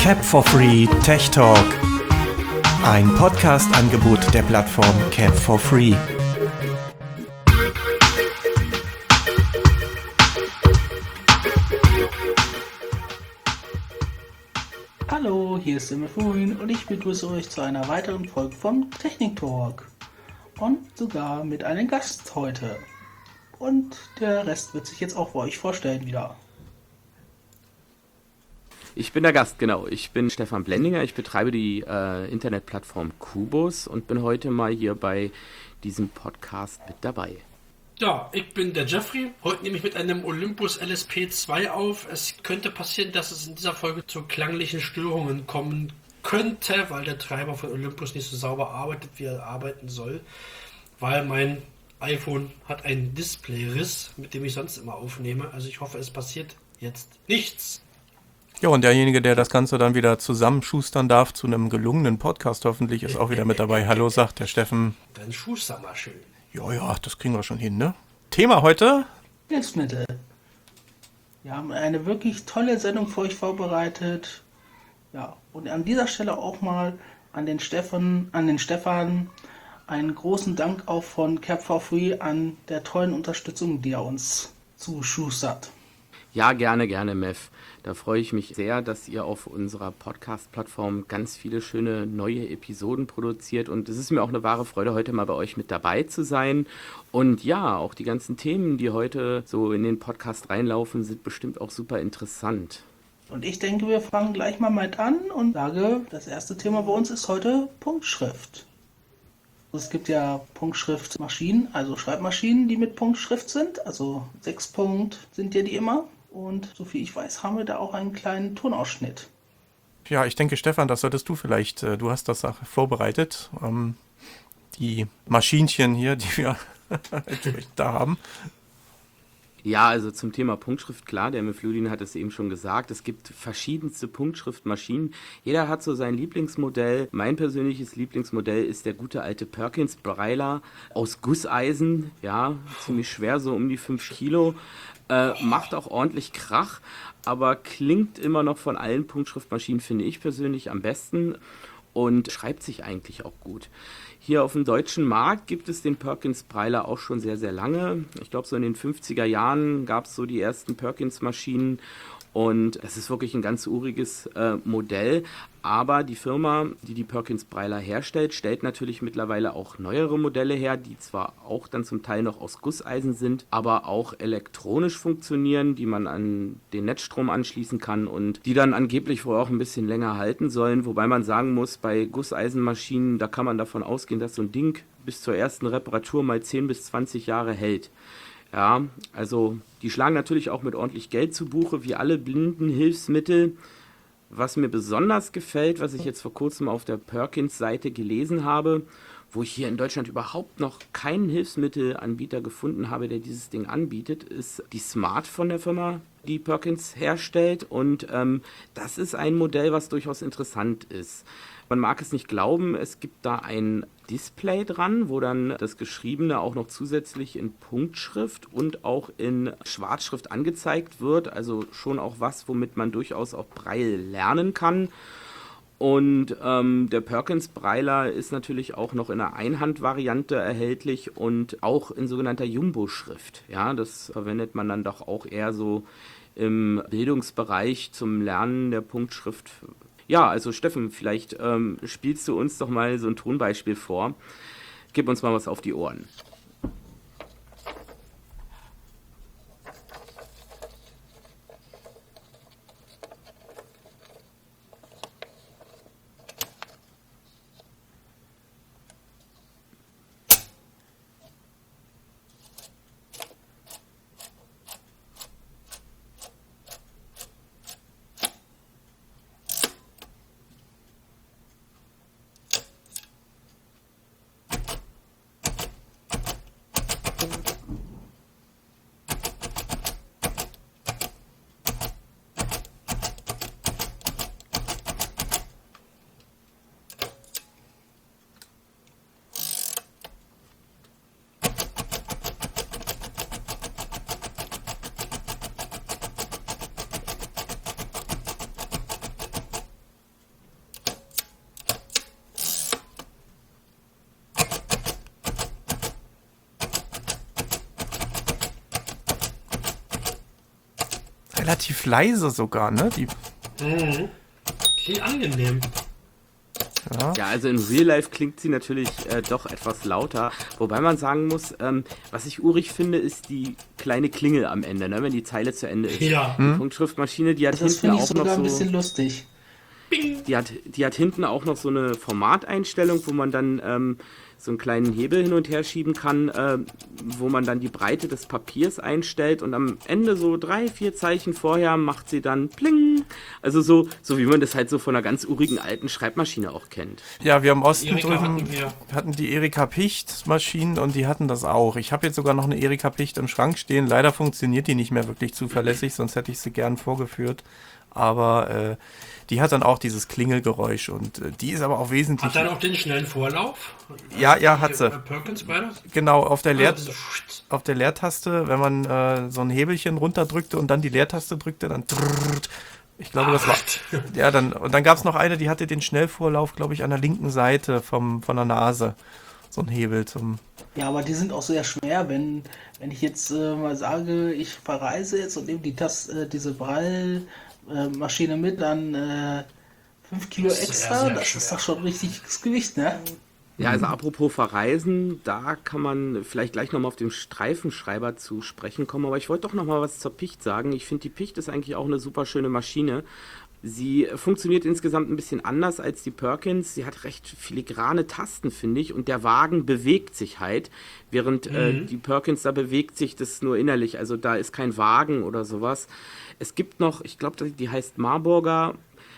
Cap for Free Tech Talk. Ein Podcast-Angebot der Plattform Cap for Free. Hallo, hier ist Simon Furin und ich begrüße euch zu einer weiteren Folge vom Technik Talk. Und sogar mit einem Gast heute. Und der Rest wird sich jetzt auch bei euch vorstellen wieder. Ich bin der Gast, genau. Ich bin Stefan Blendinger. Ich betreibe die äh, Internetplattform Kubus und bin heute mal hier bei diesem Podcast mit dabei. Ja, ich bin der Jeffrey. Heute nehme ich mit einem Olympus LSP2 auf. Es könnte passieren, dass es in dieser Folge zu klanglichen Störungen kommen könnte, weil der Treiber von Olympus nicht so sauber arbeitet, wie er arbeiten soll. Weil mein iPhone hat einen Displayriss, mit dem ich sonst immer aufnehme. Also ich hoffe, es passiert jetzt nichts. Ja, und derjenige, der das Ganze dann wieder zusammenschustern darf zu einem gelungenen Podcast, hoffentlich ist auch wieder mit dabei. Hallo, sagt der Steffen. Dann schuster mal schön. Ja, ja, das kriegen wir schon hin, ne? Thema heute? Hilfsmittel. Wir haben eine wirklich tolle Sendung für euch vorbereitet. Ja, und an dieser Stelle auch mal an den Stefan, an den Stefan einen großen Dank auch von Cap for Free an der tollen Unterstützung, die er uns zuschustert. Ja, gerne, gerne, Mev. Da freue ich mich sehr, dass ihr auf unserer Podcast-Plattform ganz viele schöne neue Episoden produziert. Und es ist mir auch eine wahre Freude, heute mal bei euch mit dabei zu sein. Und ja, auch die ganzen Themen, die heute so in den Podcast reinlaufen, sind bestimmt auch super interessant. Und ich denke, wir fangen gleich mal mit an und sage, das erste Thema bei uns ist heute Punktschrift. Es gibt ja Punktschriftmaschinen, also Schreibmaschinen, die mit Punktschrift sind. Also sechs Punkt sind ja die immer. Und soviel ich weiß, haben wir da auch einen kleinen Tonausschnitt. Ja, ich denke, Stefan, das solltest du vielleicht, äh, du hast das auch vorbereitet. Ähm, die Maschinchen hier, die wir da haben. Ja, also zum Thema Punktschrift, klar, der Mifludin hat es eben schon gesagt, es gibt verschiedenste Punktschriftmaschinen. Jeder hat so sein Lieblingsmodell. Mein persönliches Lieblingsmodell ist der gute alte Perkins Breiler aus Gusseisen, ja, ziemlich schwer, so um die 5 Kilo. Äh, macht auch ordentlich Krach, aber klingt immer noch von allen Punktschriftmaschinen, finde ich persönlich, am besten und schreibt sich eigentlich auch gut. Hier auf dem deutschen Markt gibt es den Perkins Breiler auch schon sehr, sehr lange. Ich glaube, so in den 50er Jahren gab es so die ersten Perkins-Maschinen und es ist wirklich ein ganz uriges äh, Modell. Aber die Firma, die die Perkins Breiler herstellt, stellt natürlich mittlerweile auch neuere Modelle her, die zwar auch dann zum Teil noch aus Gusseisen sind, aber auch elektronisch funktionieren, die man an den Netzstrom anschließen kann und die dann angeblich wohl auch ein bisschen länger halten sollen. Wobei man sagen muss, bei Gusseisenmaschinen, da kann man davon ausgehen, dass so ein Ding bis zur ersten Reparatur mal 10 bis 20 Jahre hält. Ja, also die schlagen natürlich auch mit ordentlich Geld zu Buche, wie alle blinden Hilfsmittel. Was mir besonders gefällt, was ich jetzt vor kurzem auf der Perkins-Seite gelesen habe, wo ich hier in Deutschland überhaupt noch keinen Hilfsmittelanbieter gefunden habe, der dieses Ding anbietet, ist die Smart von der Firma, die Perkins herstellt. Und ähm, das ist ein Modell, was durchaus interessant ist. Man mag es nicht glauben, es gibt da ein Display dran, wo dann das Geschriebene auch noch zusätzlich in Punktschrift und auch in Schwarzschrift angezeigt wird. Also schon auch was, womit man durchaus auch Braille lernen kann. Und ähm, der Perkins Breiler ist natürlich auch noch in einer Einhandvariante erhältlich und auch in sogenannter Jumbo-Schrift. Ja, das verwendet man dann doch auch eher so im Bildungsbereich zum Lernen der Punktschrift ja, also Steffen, vielleicht ähm, spielst du uns doch mal so ein Tonbeispiel vor. Gib uns mal was auf die Ohren. Relativ leise sogar, ne? Die, Mhm. Klingt angenehm. ja. Ja, also in Real Life klingt sie natürlich äh, doch etwas lauter. Wobei man sagen muss, ähm, was ich urig finde, ist die kleine Klingel am Ende, ne, wenn die Zeile zu Ende ist. Ja. Die Punktschriftmaschine, die hat Das hinten auch sogar noch ein so. bisschen lustig. Die hat, die hat hinten auch noch so eine Formateinstellung, wo man dann ähm, so einen kleinen Hebel hin und her schieben kann, äh, wo man dann die Breite des Papiers einstellt und am Ende so drei, vier Zeichen vorher macht sie dann pling. Also so, so wie man das halt so von einer ganz urigen alten Schreibmaschine auch kennt. ja, wir am Osten Erika drüben hatten wir. hatten die Erika Picht Maschinen und die hatten das auch. Ich habe jetzt sogar noch eine Erika Picht im Schrank stehen. Leider funktioniert die nicht mehr wirklich zuverlässig, sonst hätte ich sie gern vorgeführt. Aber äh, die hat dann auch dieses Klingelgeräusch und äh, die ist aber auch wesentlich. Hat dann auch den schnellen Vorlauf? Ja, ja, hat sie. äh, Perkins? Genau, auf der, Leer, diese Pfft. auf der Leertaste, wenn man äh, so ein Hebelchen runterdrückte und dann die Leertaste drückte, dann trrrt. ich glaube, das war. Ja, dann, und dann gab es noch eine, die hatte den Schnellvorlauf, glaube ich, an der linken Seite vom, von der Nase. So ein Hebel zum. Ja, aber die sind auch sehr schwer, wenn, wenn ich jetzt äh, mal sage, ich verreise jetzt und nehme die Tas äh, Prallmaschine mit, dann äh, 5 Kilo Sehr, extra, sehr das schwer. ist doch schon richtiges Gewicht, ne? Ja, also apropos Verreisen, da kann man vielleicht gleich nochmal auf den Streifenschreiber zu sprechen kommen, aber ich wollte doch nochmal was zur Picht sagen. Ich finde, die Picht ist eigentlich auch eine super schöne Maschine. Sie funktioniert insgesamt ein bisschen anders als die Perkins. Sie hat recht filigrane Tasten, finde ich, und der Wagen bewegt sich halt, während äh, die Perkins, da bewegt sich das nur innerlich. Also da ist kein Wagen oder sowas. Es gibt noch, ich glaube, die heißt Marburger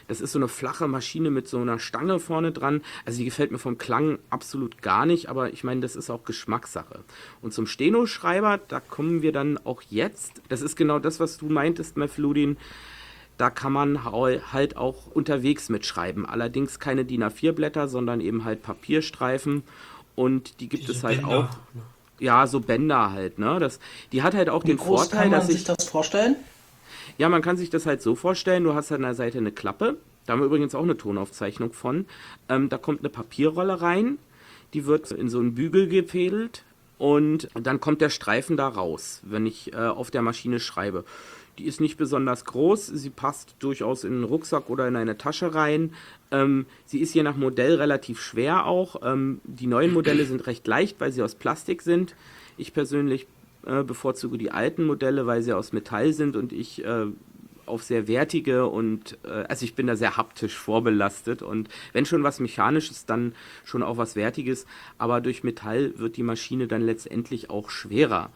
das ist so eine flache Maschine mit so einer Stange vorne dran. Also die gefällt mir vom Klang absolut gar nicht, aber ich meine, das ist auch Geschmackssache. Und zum Steno-Schreiber, da kommen wir dann auch jetzt. Das ist genau das, was du meintest, Mefludin. Da kann man halt auch unterwegs mitschreiben. Allerdings keine DIN A4-Blätter, sondern eben halt Papierstreifen. Und die gibt Diese es halt Bänder. auch. Ja, so Bänder halt, ne? Das, die hat halt auch Wie den groß Vorteil, kann man dass sich ich. das vorstellen? Ja, man kann sich das halt so vorstellen, du hast an der Seite eine Klappe, da haben wir übrigens auch eine Tonaufzeichnung von. Ähm, da kommt eine Papierrolle rein, die wird in so einen Bügel gefädelt und dann kommt der Streifen da raus, wenn ich äh, auf der Maschine schreibe. Die ist nicht besonders groß, sie passt durchaus in einen Rucksack oder in eine Tasche rein. Ähm, sie ist je nach Modell relativ schwer auch. Ähm, die neuen Modelle sind recht leicht, weil sie aus Plastik sind. Ich persönlich äh, bevorzuge die alten Modelle, weil sie aus Metall sind und ich äh, auf sehr wertige und äh, also ich bin da sehr haptisch vorbelastet und wenn schon was mechanisches, dann schon auch was wertiges, aber durch Metall wird die Maschine dann letztendlich auch schwerer.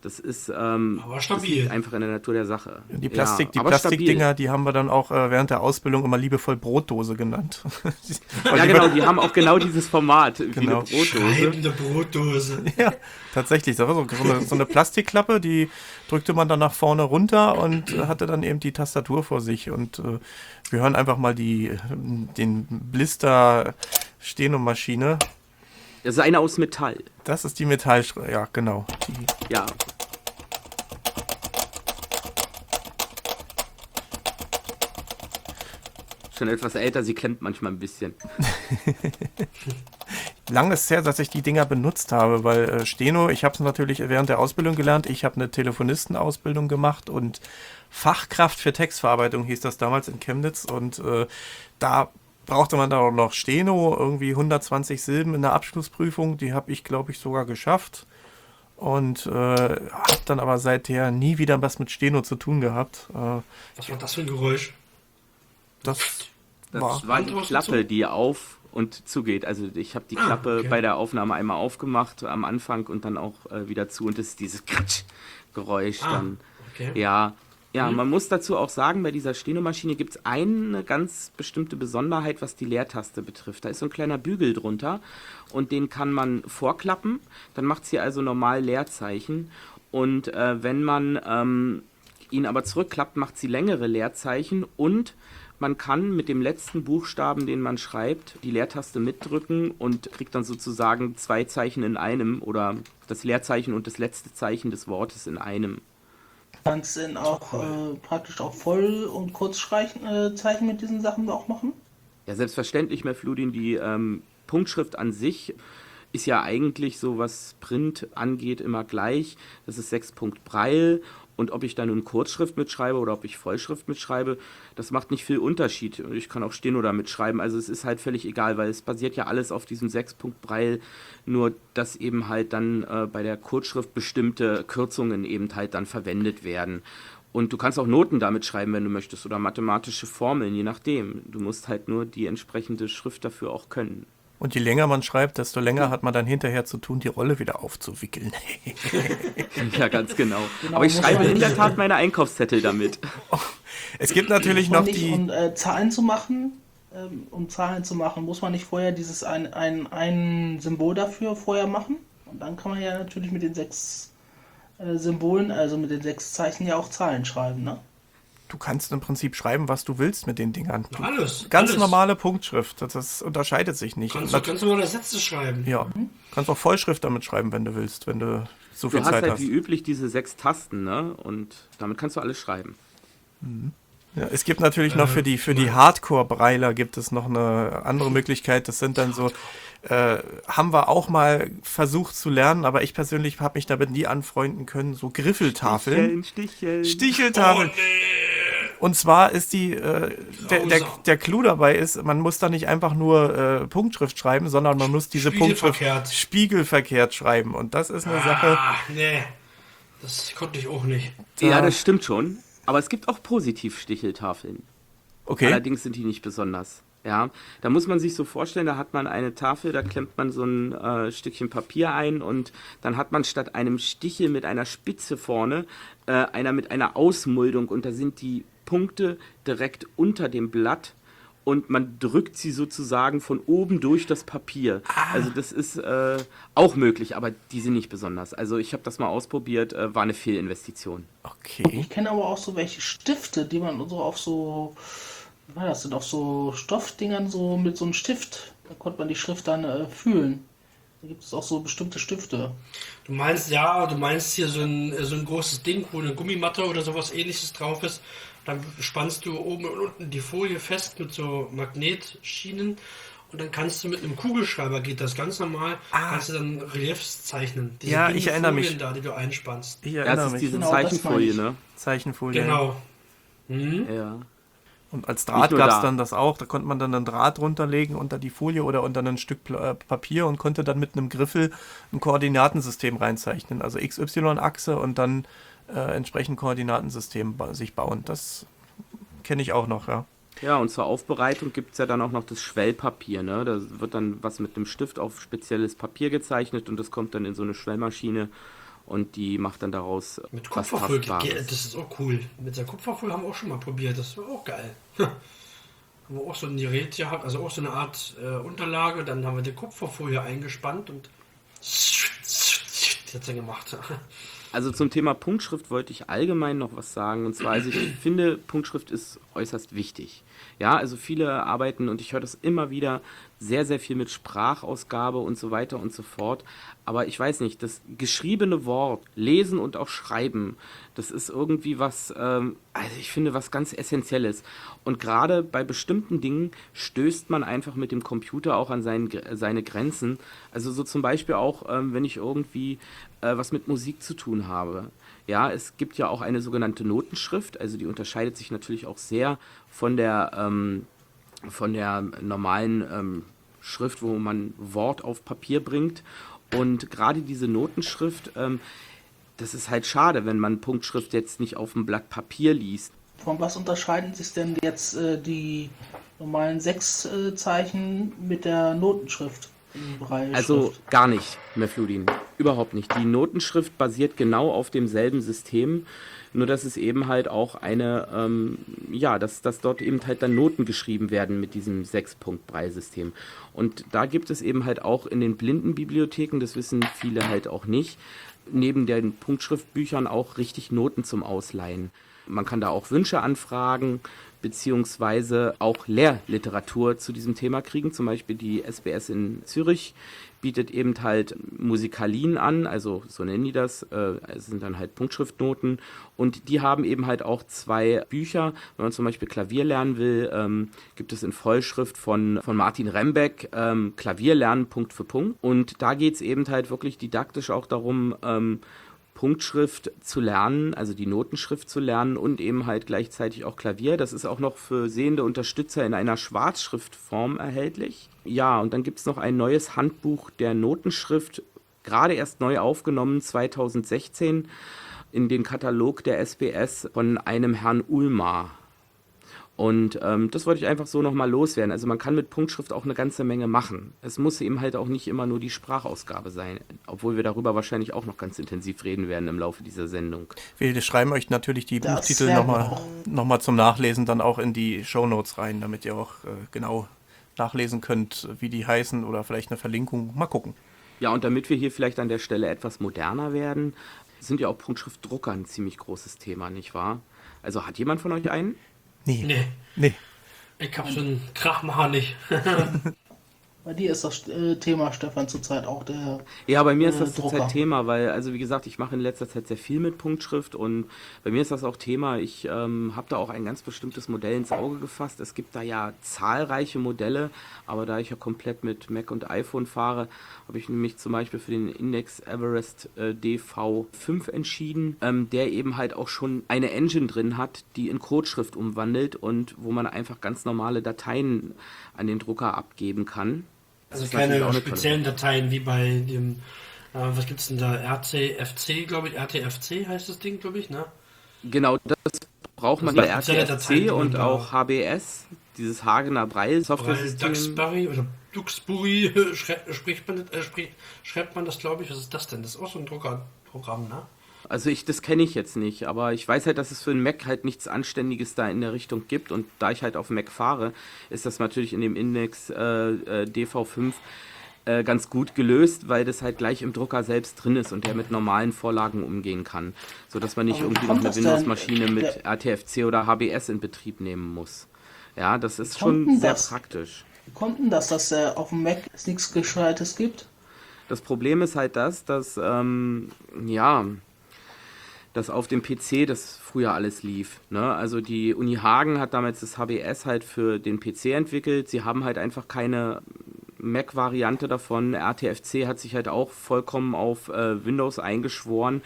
Das ist ähm, Aber das stabil. liegt einfach in der Natur der Sache. Die, Plastik, ja, die Plastikdinger, die haben wir dann auch äh, während der Ausbildung immer liebevoll Brotdose genannt. Ja, genau, die haben auch genau dieses Format wie Genau. eine Brotdose. Schreibende Brotdose. Ja, tatsächlich. Das war so, so, eine, so eine Plastikklappe, die drückte man dann nach vorne runter und hatte dann eben die Tastatur vor sich. Und äh, wir hören einfach mal die, den Blister Stenomaschine. Das ist eine aus Metall. Das ist die Metall, ja genau. Die, Ja. Schon etwas älter, sie klemmt manchmal ein bisschen. lang ist es her, dass ich die Dinger benutzt habe, weil äh, Steno, ich habe es natürlich während der Ausbildung gelernt. Ich habe eine Telefonistenausbildung gemacht und Fachkraft für Textverarbeitung hieß das damals in Chemnitz und äh, da brauchte man dann auch noch Steno, irgendwie 120 Silben in der Abschlussprüfung. Die habe ich, glaube ich, sogar geschafft und äh, habe dann aber seither nie wieder was mit Steno zu tun gehabt. Äh, Was war das für ein Geräusch? Das Das war war die Klappe, die auf und zugeht. Also ich habe die Ah, Klappe okay. bei der Aufnahme einmal aufgemacht am Anfang und dann auch äh, wieder zu und das ist dieses Kratsch-Geräusch Ah, dann. okay. Ja, ja, Mhm. man muss dazu auch sagen, bei dieser Stenomaschine gibt es eine ganz bestimmte Besonderheit, was die Leertaste betrifft. Da ist so ein kleiner Bügel drunter und den kann man vorklappen. Dann macht sie also normal Leerzeichen. Und äh, wenn man ähm, ihn aber zurückklappt, macht sie längere Leerzeichen und man kann mit dem letzten Buchstaben, den man schreibt, die Leertaste mitdrücken und kriegt dann sozusagen zwei Zeichen in einem oder das Leerzeichen und das letzte Zeichen des Wortes in einem. Kannst du denn auch äh, praktisch auch Voll- und Kurzzeichen äh, mit diesen Sachen auch machen? Ja, selbstverständlich, Mefludin, die ähm, Punktschrift an sich ist ja eigentlich so, was Print angeht, immer gleich. Das ist 6 Punkt Braille Und ob ich da nun Kurzschrift mitschreibe oder ob ich Vollschrift mitschreibe, das macht nicht viel Unterschied. Ich kann auch stehen oder mitschreiben. Also es ist halt völlig egal, weil es basiert ja alles auf diesem Sechspunkt-Breil, nur dass eben halt dann äh, bei der Kurzschrift bestimmte Kürzungen eben halt dann verwendet werden. Und du kannst auch Noten damit schreiben, wenn du möchtest, oder mathematische Formeln, je nachdem. Du musst halt nur die entsprechende Schrift dafür auch können. Und je länger man schreibt, desto länger hat man dann hinterher zu tun, die Rolle wieder aufzuwickeln. ja, ganz genau. Genau, Aber ich schreibe in der Tat meine Einkaufszettel damit. Es gibt natürlich noch nicht, die. um äh, Zahlen zu machen, ähm, um Zahlen zu machen, muss man nicht vorher dieses ein, ein, ein Symbol dafür vorher machen. Und dann kann man ja natürlich mit den sechs äh, Symbolen, also mit den sechs Zeichen ja auch Zahlen schreiben, ne? Du kannst im Prinzip schreiben, was du willst mit den Dingern. Du, Alles. ganz alles. normale Punktschrift. Das, das unterscheidet sich nicht. Kannst du ganz normale Sätze schreiben. Ja, kannst auch Vollschrift damit schreiben, wenn du willst, wenn du so viel Du hast Zeit halt hast. wie üblich diese sechs Tasten, ne? Und damit kannst du alles schreiben. Ja, es gibt natürlich noch für die für die Hardcore-Breiler gibt es noch eine andere Möglichkeit. Das sind dann so äh, haben wir auch mal versucht zu lernen, aber ich persönlich habe mich damit nie anfreunden können. So Griffeltafeln, Sticheln, Sticheln. Sticheltafeln. Und zwar ist die, äh, der, der, der Clou dabei ist, man muss da nicht einfach nur äh, Punktschrift schreiben, sondern man muss diese Punktschrift Spiegelverkehrt. schreiben. Und das ist eine Sache. Ah, nee. Das konnte ich auch nicht. Ja, das stimmt schon. Aber es gibt auch Positivsticheltafeln. Okay. Allerdings sind die nicht besonders. Ja, da muss man sich so vorstellen, da hat man eine Tafel, da klemmt man so ein äh, Stückchen Papier ein und dann hat man statt einem Stichel mit einer Spitze vorne äh, einer mit einer Ausmuldung und da sind die Punkte direkt unter dem Blatt und man drückt sie sozusagen von oben durch das Papier. Also das ist äh, auch möglich, aber die sind nicht besonders. Also ich habe das mal ausprobiert, äh, war eine Fehlinvestition. Okay. Ich kenne aber auch so welche Stifte, die man so auf so, war das denn, auf so Stoffdingern so mit so einem Stift, da konnte man die Schrift dann äh, fühlen. Da gibt es auch so bestimmte Stifte. Du meinst, ja, du meinst hier so ein, so ein großes Ding, wo eine Gummimatte oder sowas ähnliches drauf ist. Dann spannst du oben und unten die Folie fest mit so Magnetschienen und dann kannst du mit einem Kugelschreiber, geht das ganz normal, kannst du dann Reliefs zeichnen. Diese Ja, ich erinnere mich. Folien da, die du einspannst. Ich Ja, erinnere das ist mich. diese Genau, das meine Zeichenfolie, ich. ne? Zeichenfolie. Genau. Mhm. Ja. Und als Draht gab es da. dann das auch. Da konnte man dann einen Draht runterlegen unter die Folie oder unter ein Stück äh, Papier und konnte dann mit einem Griffel ein Koordinatensystem reinzeichnen. Also XY-Achse und dann äh, entsprechend Koordinatensystem ba sich bauen. Das kenne ich auch noch, ja. Ja, und zur Aufbereitung gibt es ja dann auch noch das Schwellpapier. Ne? Da wird dann was mit einem Stift auf spezielles Papier gezeichnet und das kommt dann in so eine Schwellmaschine und die macht dann daraus Mit was Kupferfolie, Tastbares. das ist auch cool. Mit der Kupferfolie haben wir auch schon mal probiert, das war auch geil. haben wir auch so ein Gerät gehabt, also auch so eine Art äh, Unterlage, dann haben wir die Kupferfolie eingespannt und hat sie gemacht. Also zum Thema Punktschrift wollte ich allgemein noch was sagen. Und zwar, also ich finde, Punktschrift ist äußerst wichtig. Ja, also viele arbeiten, und ich höre das immer wieder, sehr, sehr viel mit Sprachausgabe und so weiter und so fort. Aber ich weiß nicht, das geschriebene Wort, lesen und auch schreiben, das ist irgendwie was, ähm, also ich finde, was ganz Essentielles. Und gerade bei bestimmten Dingen stößt man einfach mit dem Computer auch an seinen, seine Grenzen. Also so zum Beispiel auch, ähm, wenn ich irgendwie äh, was mit Musik zu tun habe. Ja, es gibt ja auch eine sogenannte Notenschrift, also die unterscheidet sich natürlich auch sehr von der, ähm, von der normalen ähm, Schrift, wo man Wort auf Papier bringt. Und gerade diese Notenschrift, ähm, das ist halt schade, wenn man Punktschrift jetzt nicht auf einem Blatt Papier liest. Von was unterscheiden sich denn jetzt äh, die normalen sechs äh, Zeichen mit der Notenschrift? Also gar nicht, Mefludin. Überhaupt nicht. Die Notenschrift basiert genau auf demselben System, nur dass es eben halt auch eine, ähm, ja, dass, dass dort eben halt dann Noten geschrieben werden mit diesem Sechs-Punkt-Brei-System. Und da gibt es eben halt auch in den Blindenbibliotheken, das wissen viele halt auch nicht, neben den Punktschriftbüchern auch richtig Noten zum Ausleihen. Man kann da auch Wünsche anfragen, beziehungsweise auch Lehrliteratur zu diesem Thema kriegen. Zum Beispiel die SBS in Zürich bietet eben halt Musikalien an, also so nennen die das, äh, es sind dann halt Punktschriftnoten und die haben eben halt auch zwei Bücher. Wenn man zum Beispiel Klavier lernen will, ähm, gibt es in Vollschrift von, von Martin Rembeck ähm, Klavier lernen Punkt für Punkt und da geht es eben halt wirklich didaktisch auch darum, ähm, Punktschrift zu lernen, also die Notenschrift zu lernen und eben halt gleichzeitig auch Klavier. Das ist auch noch für sehende Unterstützer in einer Schwarzschriftform erhältlich. Ja, und dann gibt es noch ein neues Handbuch der Notenschrift, gerade erst neu aufgenommen, 2016, in den Katalog der SBS von einem Herrn Ulmar. Und ähm, das wollte ich einfach so nochmal loswerden. Also man kann mit Punktschrift auch eine ganze Menge machen. Es muss eben halt auch nicht immer nur die Sprachausgabe sein, obwohl wir darüber wahrscheinlich auch noch ganz intensiv reden werden im Laufe dieser Sendung. Wir schreiben euch natürlich die das Buchtitel nochmal noch mal zum Nachlesen dann auch in die Shownotes rein, damit ihr auch äh, genau nachlesen könnt, wie die heißen oder vielleicht eine Verlinkung. Mal gucken. Ja, und damit wir hier vielleicht an der Stelle etwas moderner werden, sind ja auch Punktschriftdrucker ein ziemlich großes Thema, nicht wahr? Also hat jemand von euch einen? Nee. Nee. nee. Ich hab schon Krachmacher nicht. Bei dir ist das äh, Thema, Stefan, zurzeit auch der. Ja, bei mir äh, ist das zurzeit Thema, weil, also wie gesagt, ich mache in letzter Zeit sehr viel mit Punktschrift und bei mir ist das auch Thema. Ich ähm, habe da auch ein ganz bestimmtes Modell ins Auge gefasst. Es gibt da ja zahlreiche Modelle, aber da ich ja komplett mit Mac und iPhone fahre, habe ich mich zum Beispiel für den Index Everest äh, DV5 entschieden, ähm, der eben halt auch schon eine Engine drin hat, die in Codeschrift umwandelt und wo man einfach ganz normale Dateien an den Drucker abgeben kann. Also keine speziellen Dateien wie bei dem, äh, was gibt es denn da, RCFC, glaube ich, RTFC heißt das Ding, glaube ich, ne? Genau, das braucht man bei RTFC und auch HBS, dieses Hagener Breil Software-System. Duxbury oder Duxbury spricht man, äh, schreibt man das, glaube ich. Was ist das denn? Das ist auch so ein Druckerprogramm, ne? Also ich, das kenne ich jetzt nicht, aber ich weiß halt, dass es für einen Mac halt nichts Anständiges da in der Richtung gibt und da ich halt auf Mac fahre, ist das natürlich in dem Index äh, äh DV5 äh, ganz gut gelöst, weil das halt gleich im Drucker selbst drin ist und der mit normalen Vorlagen umgehen kann, sodass man nicht irgendwie noch eine Windows-Maschine mit RTFC oder HBS in Betrieb nehmen muss. Ja, das ist schon sehr das? praktisch. Wie kommt denn das, dass äh, auf dem Mac nichts Gescheites gibt? Das Problem ist halt das, dass, ähm, ja, dass auf dem PC das früher alles lief. Ne? Also die Uni Hagen hat damals das HBS halt für den PC entwickelt. Sie haben halt einfach keine Mac-Variante davon. RTFC hat sich halt auch vollkommen auf äh, Windows eingeschworen,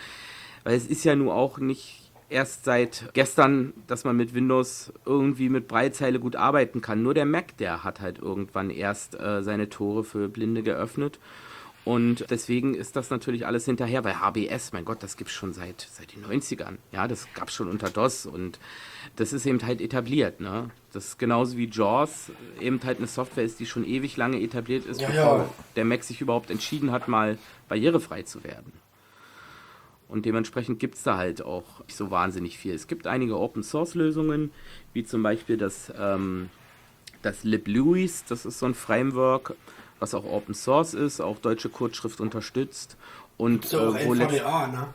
weil es ist ja nun auch nicht erst seit gestern, dass man mit Windows irgendwie mit Breitzeile gut arbeiten kann. Nur der Mac, der hat halt irgendwann erst äh, seine Tore für Blinde geöffnet. Und deswegen ist das natürlich alles hinterher, weil HBS, mein Gott, das gibt es schon seit, seit den 90ern. Ja, das gab es schon unter DOS und das ist eben halt etabliert. Ne? Das ist genauso wie JAWS eben halt eine Software ist, die schon ewig lange etabliert ist, ja, bevor ja. der Mac sich überhaupt entschieden hat, mal barrierefrei zu werden. Und dementsprechend gibt es da halt auch nicht so wahnsinnig viel. Es gibt einige Open-Source-Lösungen, wie zum Beispiel das, ähm, das LibLouis, das ist so ein Framework, was auch Open Source ist, auch deutsche Kurzschrift unterstützt. Und so, äh, wo NVDA, ne?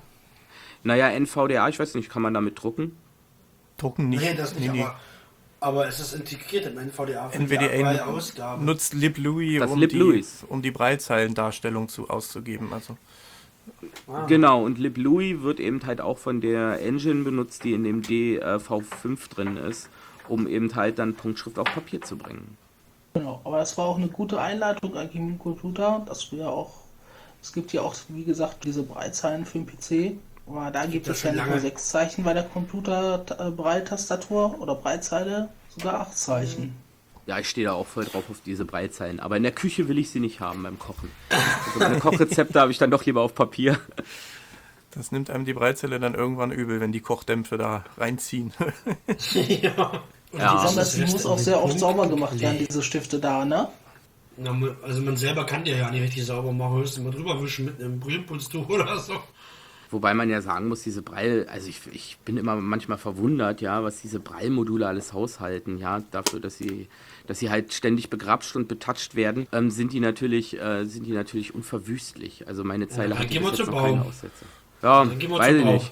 Naja, NVDA, ich weiß nicht, kann man damit drucken? Drucken nicht. Nee, das nicht, nee, aber, aber es ist integriert im NVDA für NVDA die Ausgaben. nutzt LibLouis, um, Lib die, um die Breitzeilendarstellung zu, auszugeben. Also. Ah. Genau, und LibLouis wird eben halt auch von der Engine benutzt, die in dem DV5 drin ist, um eben halt dann Punktschrift auf Papier zu bringen. Genau, aber das war auch eine gute Einleitung eigentlich mit dem Computer, dass wir auch, es gibt ja auch, wie gesagt, diese Breitzeilen für den PC. Aber da gibt es ja nicht nur sechs Zeichen bei der Computer-Breittastatur oder Breitzeile, sogar acht Zeichen. Ja, ich stehe da auch voll drauf auf diese Breitzeilen. Aber in der Küche will ich sie nicht haben beim Kochen. Also meine Kochrezepte habe ich dann doch lieber auf Papier. Das nimmt einem die Breitzeile dann irgendwann übel, wenn die Kochdämpfe da reinziehen. ja. Ja. Besonders, die muss auch sehr oft sauber gemacht werden, diese Stifte da, ne? Na, also man selber kann die ja nicht richtig sauber machen, höchstens mal drüber wischen mit einem Brillputztuch oder so. Wobei man ja sagen muss, diese Breil, also ich, ich bin immer manchmal verwundert, ja, was diese Breilmodule alles haushalten, ja, dafür, dass sie, dass sie halt ständig begrapscht und betatscht werden, ähm, sind die natürlich, äh, sind die natürlich unverwüstlich. Also meine Zeile ja, hat jetzt noch Baum. keine Aussätze. Ja, weiß ich nicht.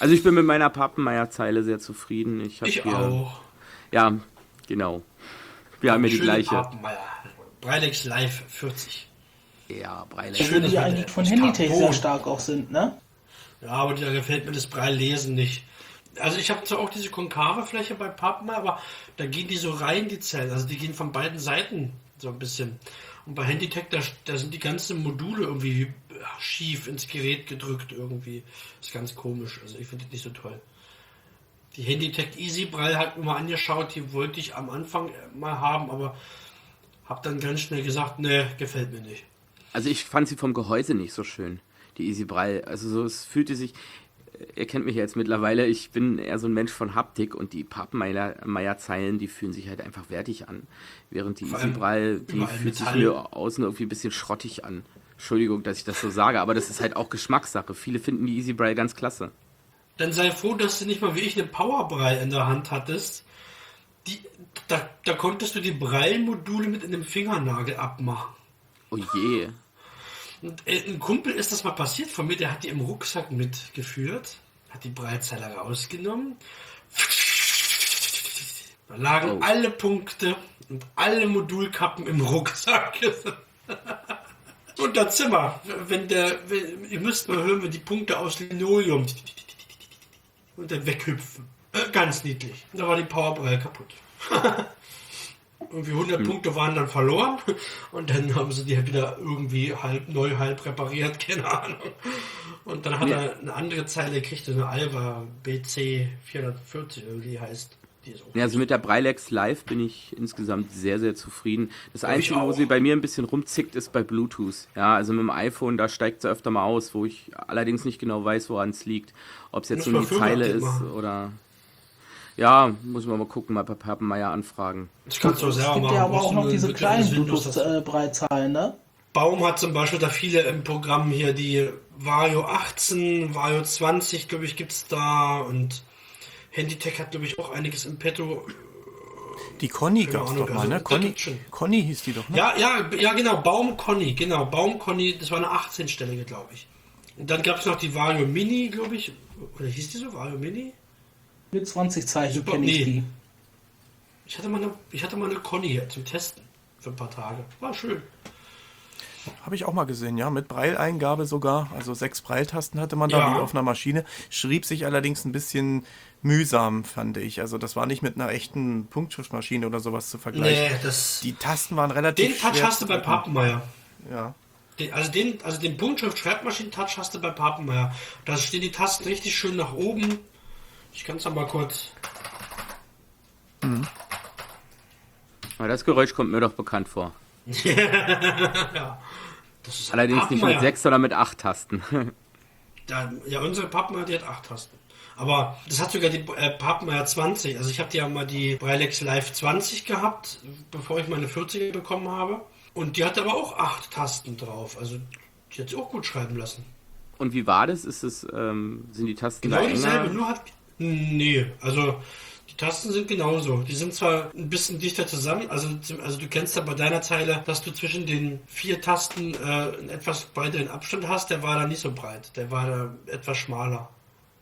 Also ich bin mit meiner Pappenmeier-Zeile sehr zufrieden. Ich, ich hier, auch. Ja, genau. Wir haben ja die gleiche. Breilex Live 40. Ja, Breilex. Schön, die eigentlich von Handytech sehr stark auch sind, ne? Ja, aber da gefällt mir das Breillesen nicht. Also ich habe zwar auch diese konkave Fläche bei Pappen, aber da gehen die so rein, die Zellen. Also die gehen von beiden Seiten So ein bisschen. Und bei Handytech, da, da sind die ganzen Module irgendwie schief ins Gerät gedrückt irgendwie. ist ganz komisch. Also ich finde das nicht so toll. Die Handytech Easy Braille hat mir mal angeschaut, die wollte ich am Anfang mal haben, aber habe dann ganz schnell gesagt, ne, gefällt mir nicht. Also ich fand sie vom Gehäuse nicht so schön, die Easy Braille. Also so, es fühlte sich, ihr kennt mich jetzt mittlerweile, ich bin eher so ein Mensch von Haptik und die Pappmeier-Zeilen, die fühlen sich halt einfach wertig an. Während die Easy Braille, die fühlt sich mir außen irgendwie ein bisschen schrottig an. Entschuldigung, dass ich das so sage, aber das ist halt auch Geschmackssache. Viele finden die Easy Braille ganz klasse. Dann sei froh, dass du nicht mal wie ich eine Powerbrei in der Hand hattest. Die, da, da konntest du die Braille-Module mit einem Fingernagel abmachen. Oh je. Und äh, ein Kumpel ist das mal passiert von mir, der hat die im Rucksack mitgeführt, hat die Breitzeile rausgenommen. Da lagen Oh. alle Punkte und alle Modulkappen im Rucksack. und das Zimmer, wenn der, wenn, ihr müsst mal hören, wenn die Punkte aus Linoleum und dann weghüpfen. Äh, ganz niedlich. Und da war die Powerbrille kaputt. Irgendwie 100 Punkte waren dann verloren und dann haben sie die halt wieder irgendwie halb neu, halb repariert, keine Ahnung. Und dann hat Ja. er eine andere Zeile gekriegt, eine Alva BC 440 irgendwie heißt. Ja, also mit der Breilex Live bin ich insgesamt sehr, sehr zufrieden. Das Ja, ich Einzige, wo sie bei mir ein bisschen rumzickt, ist bei Bluetooth. Ja, also mit dem iPhone, da steigt sie öfter mal aus, wo ich allerdings nicht genau weiß, woran es liegt. Ob es jetzt nur man die Zeile ist machen. oder... Ja, muss man mal gucken, mal bei Pappenmeier anfragen. Du auch Es selber gibt machen. ja aber auch noch diese ein kleinen Bluetooth-Breitzahlen, ne? Baum hat zum Beispiel da viele im Programm hier, die Vario 18, Vario 20, glaube ich, gibt es da und Handytech hat, glaube ich, auch einiges im Petto. Die Conny gab's Ahnung, doch mal, also, ne? Conny. Conny hieß die doch, ne? Ja, ja, ja, genau, Baum Conny, genau, Baum Conny, das war eine 18-stellige, glaube ich. Und dann gab es noch die Vario Mini, glaube ich, oder hieß die so, Vario Mini? Mit 20 Zeichen Super, kenne ich nee. die. Ich hatte mal eine, ich hatte mal eine Conny hier zum Testen für ein paar Tage. War schön. Habe ich auch mal gesehen, ja, mit Braille-Eingabe sogar. Also sechs Braille-Tasten hatte man da Ja. wie auf einer Maschine. Schrieb sich allerdings ein bisschen mühsam, fand ich. Also das war nicht mit einer echten Punktschriftmaschine oder sowas zu vergleichen. Nee, das, Die Tasten waren relativ den Touch hast du bei drücken. Pappenmeier. Ja. Den, also den, also den Punktschrift-Schreibmaschinen-Touch hast du bei Pappenmeier. Da stehen die Tasten richtig schön nach oben. Ich kann es mal kurz. Aber das Geräusch kommt mir doch bekannt vor. Ja. Das ist Allerdings nicht mit Pappenmeier. sechs, sondern mit acht Tasten. Ja, ja, unsere Pappenmeier, die hat acht Tasten. Aber das hat sogar die äh, Pappenmeier 20. Also ich habe ja mal die Breilex Live 20 gehabt, bevor ich meine 40er bekommen habe. Und die hat aber auch acht Tasten drauf. Also die hat sie auch gut schreiben lassen. Und wie war das? Ist es, ähm, sind die Tasten Genau da dieselbe, enger? nur hat. Nee, also Tasten sind genauso. Die sind zwar ein bisschen dichter zusammen, also, also du kennst ja bei deiner Zeile, dass du zwischen den vier Tasten äh, einen etwas breiteren Abstand hast, der war da nicht so breit. Der war da etwas schmaler.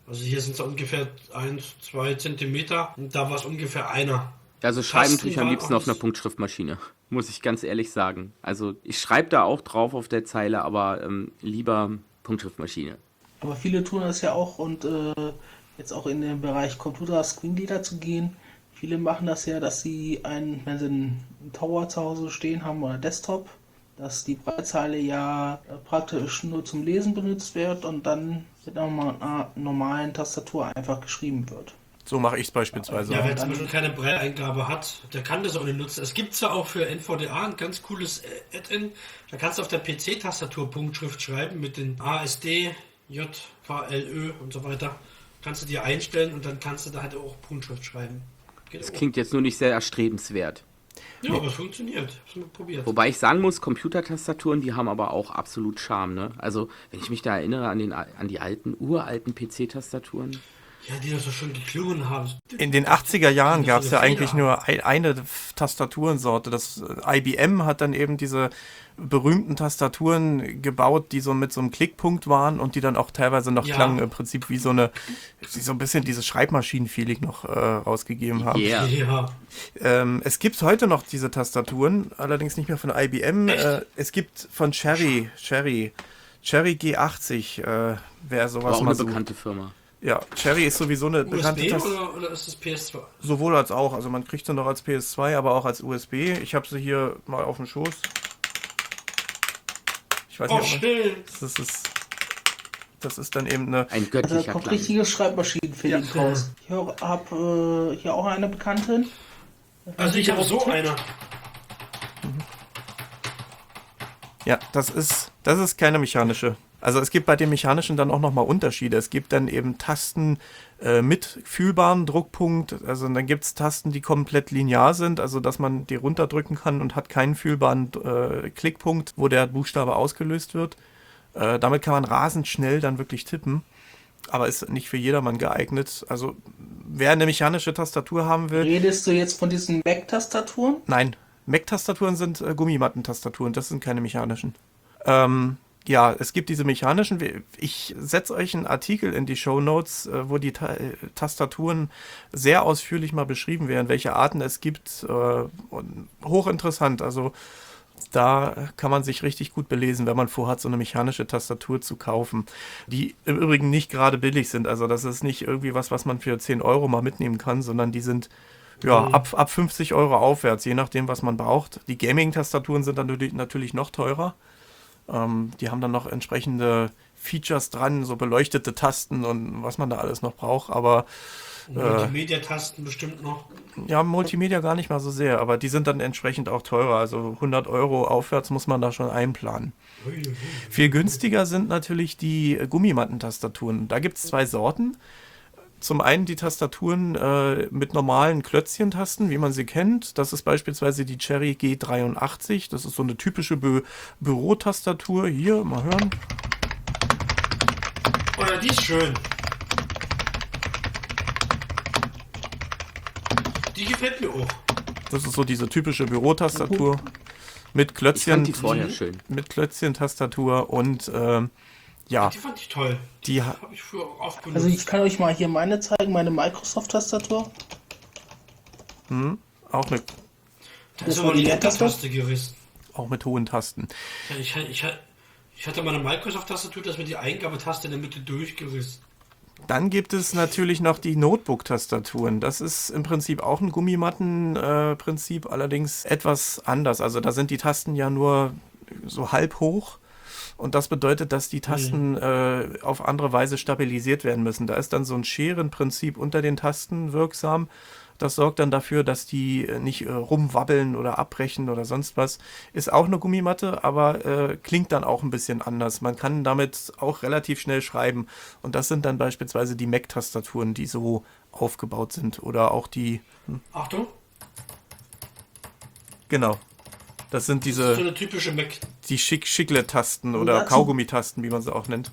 Also hier sind es ungefähr 1, 2 Zentimeter und da war es ungefähr einer. Also schreiben tue ich am liebsten auf einer Punktschriftmaschine, muss ich ganz ehrlich sagen. Also ich schreibe da auch drauf auf der Zeile, aber ähm, lieber Punktschriftmaschine. Aber viele tun das ja auch und äh, jetzt auch in den Bereich Computer Screenreader zu gehen. Viele machen das ja, dass sie einen, wenn sie einen Tower zu Hause stehen haben oder Desktop, dass die Breitzeile ja äh, praktisch nur zum Lesen benutzt wird und dann mit einer norma- normalen Tastatur einfach geschrieben wird. So mache ich es beispielsweise. Ja, auch. wer zum Beispiel keine Braille-Eingabe hat, der kann das auch nicht nutzen. Es gibt zwar auch für NVDA ein ganz cooles äh, Add-in. Da kannst du auf der PC-Tastatur Punktschrift schreiben mit den ASD, JVLÖ und so weiter. Kannst du dir einstellen und dann kannst du da halt auch Punktschrift schreiben. Geht Das auch. klingt jetzt nur nicht sehr erstrebenswert. Ja, aber es funktioniert. Hab's mal probiert. Wobei ich sagen muss, Computertastaturen, die haben aber auch absolut Charme. Ne? Also wenn ich mich da erinnere an, den, an die alten, uralten PC-Tastaturen. Ja, die das so schön geklungen haben. In den 80er Jahren gab es ja eigentlich nur ein, eine Tastaturensorte. Das äh, IBM hat dann eben diese berühmten Tastaturen gebaut, die so mit so einem Klickpunkt waren und die dann auch teilweise noch Ja. klangen im Prinzip wie so eine, wie so ein bisschen dieses Schreibmaschinen-Feeling noch äh, rausgegeben haben. Yeah. Ja. Ähm, es gibt heute noch diese Tastaturen, allerdings nicht mehr von IBM. Äh, es gibt von Cherry, Cherry, Cherry G80, äh, wer War sowas auch mal eine sucht. bekannte Firma. Ja, Cherry ist sowieso eine bekannte USB oder, oder ist es PS2? Sowohl als auch. Also man kriegt sie noch als PS2, aber auch als USB. Ich habe sie hier mal auf dem Schoß. Ich weiß Oh, nicht, schön. das ist. Das ist dann eben eine. Ein Also da göttlicher kommt Klang. richtiges Schreibmaschinenfeeling Ja, raus. Ich habe äh, hier auch eine Bekanntin. Also ich habe so eine. Ja, das ist, das ist keine mechanische. Also es gibt bei den mechanischen dann auch nochmal Unterschiede. Es gibt dann eben Tasten äh, mit fühlbaren Druckpunkt. Also dann gibt es Tasten, die komplett linear sind, also dass man die runterdrücken kann und hat keinen fühlbaren äh, Klickpunkt, wo der Buchstabe ausgelöst wird. Äh, damit kann man rasend schnell dann wirklich tippen. Aber ist nicht für jedermann geeignet. Also wer eine mechanische Tastatur haben will, Redest du jetzt von diesen Mac-Tastaturen? Nein, Mac-Tastaturen sind äh, Gummimattentastaturen, das sind keine mechanischen. Ähm, ja, es gibt diese mechanischen. Ich setze euch einen Artikel in die Show Notes, äh, wo die Ta Tastaturen sehr ausführlich mal beschrieben werden, welche Arten es gibt. Äh, hochinteressant. Also da kann man sich richtig gut belesen, wenn man vorhat, so eine mechanische Tastatur zu kaufen, die im Übrigen nicht gerade billig sind. Also das ist nicht irgendwie was, was man für 10 Euro mal mitnehmen kann, sondern die sind ja, ab, ab 50 Euro aufwärts, je nachdem, was man braucht. Die Gaming-Tastaturen sind dann natürlich, natürlich noch teurer. Ähm, die haben dann noch entsprechende Features dran, so beleuchtete Tasten und was man da alles noch braucht. Aber Multimedia-Tasten bestimmt noch. ja, Multimedia gar nicht mal so sehr, aber die sind dann entsprechend auch teurer. Also 100 Euro aufwärts muss man da schon einplanen. Ui, ui, ui. Viel günstiger sind natürlich die äh, Gummimattentastaturen. Da gibt es zwei Sorten. Zum einen die Tastaturen äh, mit normalen Klötzchentasten, wie man sie kennt. Das ist beispielsweise die Cherry G83. Das ist so eine typische Bü Bürotastatur. Hier, mal hören. Oder die ist schön. Die gefällt mir auch. Das ist so diese typische Bürotastatur mit Ich Klötzchen, fand die vorher schön. mit Klötzchentastatur und ähm, ja, Die fand ich toll. die ha- Habe ich früher auch oft benutzt. Also ich kann euch mal hier meine zeigen, meine Microsoft-Tastatur. auch mit da das ist aber die die Leertaste? Gerissen. auch mit hohen Tasten. Ja, Ich, ich, ich hatte meine Microsoft-Tastatur, dass mir die Eingabetaste in der Mitte durchgerissen. Dann gibt es natürlich noch die Notebook-Tastaturen. Das ist im Prinzip auch ein Gummimatten-Prinzip, allerdings etwas anders. Also da sind die Tasten ja nur so halb hoch. Und das bedeutet, dass die Tasten äh, auf andere Weise stabilisiert werden müssen. Da ist dann so ein Scherenprinzip unter den Tasten wirksam. Das sorgt dann dafür, dass die äh, nicht äh, rumwabbeln oder abbrechen oder sonst was. Ist auch eine Gummimatte, aber äh, klingt dann auch ein bisschen anders. Man kann damit auch relativ schnell schreiben. Und das sind dann beispielsweise die Mac-Tastaturen, die so aufgebaut sind. Oder auch die, Achtung, genau. Das sind das ist so diese, eine typische Mac. die Schick Schickle-Tasten oder Kaugummitasten, wie man sie auch nennt.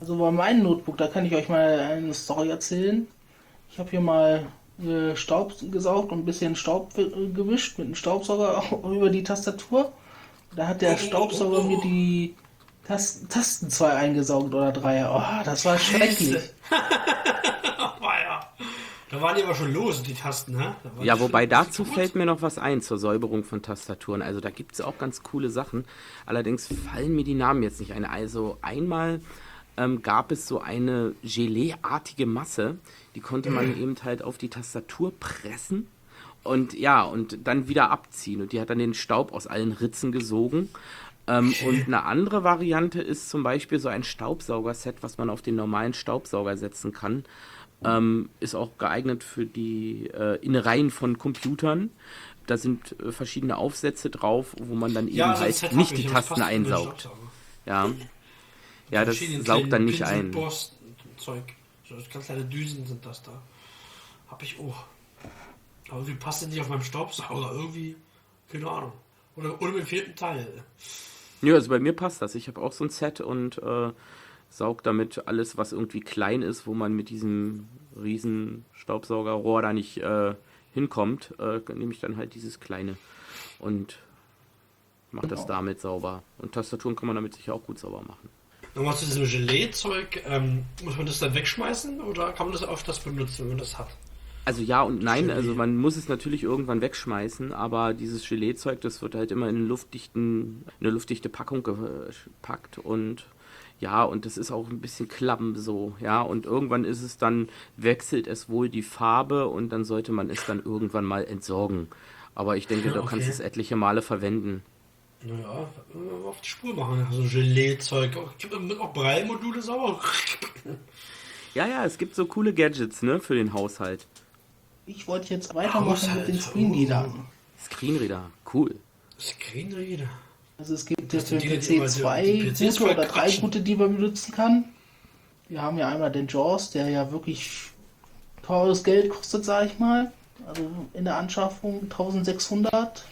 Also bei meinem Notebook, da kann ich euch mal eine Story erzählen. Ich habe hier mal äh, Staub gesaugt und ein bisschen Staub äh, gewischt mit einem Staubsauger über die Tastatur. Da hat der Staubsauger mir die Tas Tasten zwei eingesaugt oder drei. Oh, das war schrecklich. Da waren die aber schon los, die Tasten, waren Ja, wobei dazu fällt mir noch was ein zur Säuberung von Tastaturen. Also da gibt es auch ganz coole Sachen. Allerdings fallen mir die Namen jetzt nicht ein. Also einmal ähm, gab es so eine Gelee-artige Masse, die konnte man eben halt auf die Tastatur pressen und ja, und dann wieder abziehen. Und die hat dann den Staub aus allen Ritzen gesogen. Ähm, Und eine andere Variante ist zum Beispiel so ein Staubsaugerset, was man auf den normalen Staubsauger setzen kann. Ähm, ist auch geeignet für die äh, Innereien von Computern. Da sind äh, verschiedene Aufsätze drauf, wo man dann eben Ja, so ein halt nicht ich, die Tasten einsaugt. Ja, ja das saugt dann nicht ein. Zeug. So ganz kleine Düsen sind das da. Hab ich auch. Aber irgendwie passt das nicht auf meinem Staubsauger. Irgendwie, keine Ahnung. Oder, oder mit dem vierten Teil. Ja, also bei mir passt das. Ich habe auch so ein Set und äh, saug damit alles, was irgendwie klein ist, wo man mit diesem riesen Staubsaugerrohr da nicht äh, hinkommt, äh, nehme ich dann halt dieses kleine und mache das damit sauber. Und Tastaturen kann man damit sicher auch gut sauber machen. Nochmal zu diesem Gelee-Zeug. Ähm, muss man das dann wegschmeißen oder kann man das öfters benutzen, wenn man das hat? Also ja und nein, also man muss es natürlich irgendwann wegschmeißen, aber dieses Gelee-Zeug, das wird halt immer in, luftdichten, in eine luftdichte Packung gepackt und Ja, und das ist auch ein bisschen klamm so, ja. Und irgendwann ist es dann, wechselt es wohl die Farbe und dann sollte man es dann irgendwann mal entsorgen. Aber ich denke, du Okay. kannst es etliche Male verwenden. Naja, äh, auf die Spur machen. So Gelee-Zeug. Gibt mit auch Braille-Module sauber. Ja, ja, es gibt so coole Gadgets, ne, für den Haushalt. Ich wollte jetzt weitermachen mit den Haushalt, Screenreadern. Screenreader, cool. Screenreader. Also es gibt ja für den PC zwei gute oder drei gute, die man benutzen kann. Wir haben ja einmal den Jaws, der ja wirklich teures Geld kostet, sag ich mal. Also in der Anschaffung 1600.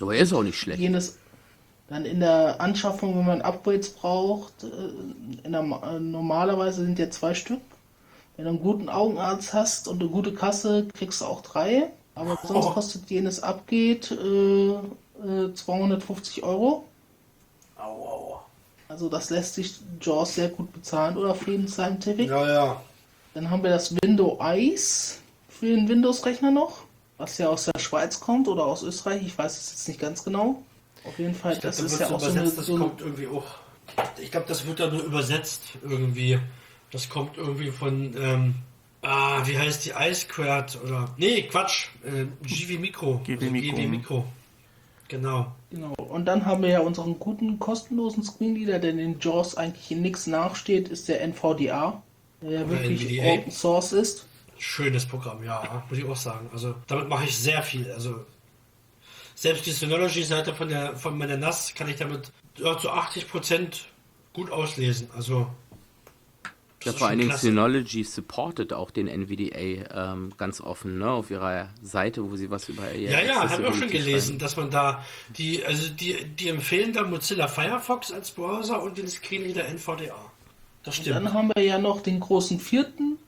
Aber er ist auch nicht schlecht. Jenes dann in der Anschaffung, wenn man Upgrades braucht, äh, in der, äh, normalerweise sind ja zwei Stück. Wenn du einen guten Augenarzt hast und eine gute Kasse, kriegst du auch drei. Aber sonst Oh. kostet jenes Upgrade äh, äh, 250 Euro. Au, au. Also das lässt sich Jaws sehr gut bezahlen oder Frieden Scientific. Ja, ja. Dann haben wir das Window Ice für den Windows-Rechner noch, was ja aus der Schweiz kommt oder aus Österreich, ich weiß es jetzt nicht ganz genau. Auf jeden Fall, das das ist ja auch so eine, das kommt irgendwie auch. Ich glaube, das wird da nur übersetzt irgendwie. Das kommt irgendwie von. Ähm, ah, wie heißt die Ice Quad oder. Nee, Quatsch. Äh, GV Micro. GV Micro. GV Micro. Genau. Genau. Und dann haben wir ja unseren guten kostenlosen Screenreader, der den JAWS eigentlich in nichts nachsteht, ist der NVDA, der ja wirklich NVDA. Open Source ist. Schönes Programm, ja, muss ich auch sagen. Also damit mache ich sehr viel. Also selbst die Synology-Seite von der von meiner NAS kann ich damit ja, zu 80 Prozent gut auslesen. Also das Ja, vor allen Dingen. Synology supportet auch den NVDA ähm, ganz offen, ne, auf ihrer Seite, wo sie was über ihr Ja, ja, habe ich auch schon gelesen, schreiben. dass man da die, also die, die empfehlen da Mozilla Firefox als Browser und den Screenreader NVDA. Das Dann stimmt. haben wir ja noch den großen vierten,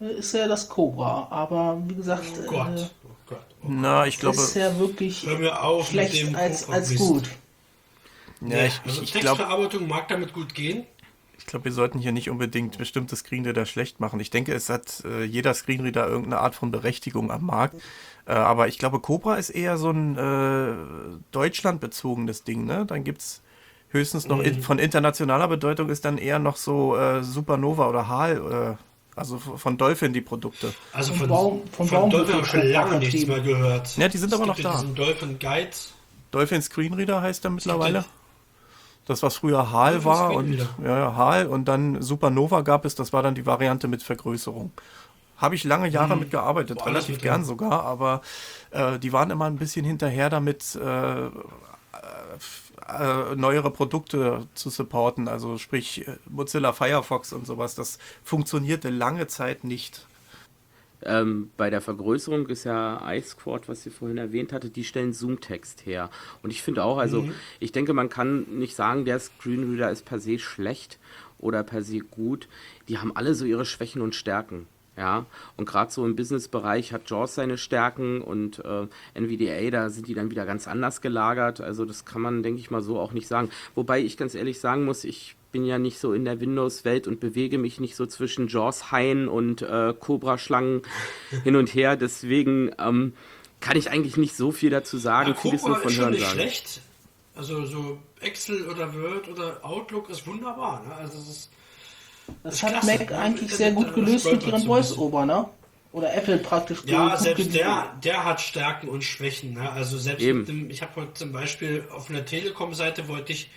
äh, ist ja das Cobra. Aber wie gesagt, Oh Gott, äh, oh Gott. Oh. Na, ich glaube, ist ja wirklich mit schlecht dem als, als gut. ja, ich, also ich, Textverarbeitung mag damit gut gehen. Ich glaube, wir sollten hier nicht unbedingt bestimmte Screenreader schlecht machen. Ich denke, es hat äh, jeder Screenreader irgendeine Art von Berechtigung am Markt. Äh, aber ich glaube, Cobra ist eher so ein äh, deutschlandbezogenes Ding, ne? Dann gibt's höchstens noch Mhm. in, von internationaler Bedeutung ist dann eher noch so äh, Supernova oder HAL, äh, also von Dolphin die Produkte. Also Von Baum- von, von Dolphin habe ich schon lange nichts mehr gehört. Ja, die sind Es aber noch gibt da. Dolphin Guide. Dolphin Screenreader heißt er mittlerweile. Das, was früher HAL war und Screenreader. ja, HAL und dann Supernova gab es, das war dann die Variante mit Vergrößerung. Habe ich lange Jahre Mhm. mitgearbeitet, Boah, relativ gern sogar, aber äh, die waren immer ein bisschen hinterher damit, äh, äh, äh, neuere Produkte zu supporten, also sprich äh, Mozilla Firefox und sowas. Das funktionierte lange Zeit nicht. Ähm, bei der Vergrößerung ist ja iSquad, was ihr vorhin erwähnt hatte, die stellen Zoom-Text her. Und ich finde auch, also ich denke, man kann nicht sagen, der Screenreader ist per se schlecht oder per se gut. Die haben alle so ihre Schwächen und Stärken. Ja, und gerade so im Business-Bereich hat JAWS seine Stärken und äh, NVDA, da sind die dann wieder ganz anders gelagert. Also das kann man, denke ich mal, so auch nicht sagen. Wobei ich ganz ehrlich sagen muss, ich bin ja nicht so in der Windows-Welt und bewege mich nicht so zwischen JAWS-Haien und äh, Cobra-Schlangen hin und her. Deswegen ähm, kann ich eigentlich nicht so viel dazu sagen. Ja, Vieles nur Cobra von ist schon nicht sagen. schlecht. Also so Excel oder Word oder Outlook ist wunderbar. Ne? Also es ist, Das ist hat klasse. Mac Ja, eigentlich das- sehr gut das gelöst mit ihren. Voice-Over, ne? Oder Apple praktisch. Ja, selbst der, der hat Stärken und Schwächen. Ne? Also selbst dem, ich habe heute zum Beispiel auf einer Telekom-Seite wollte ich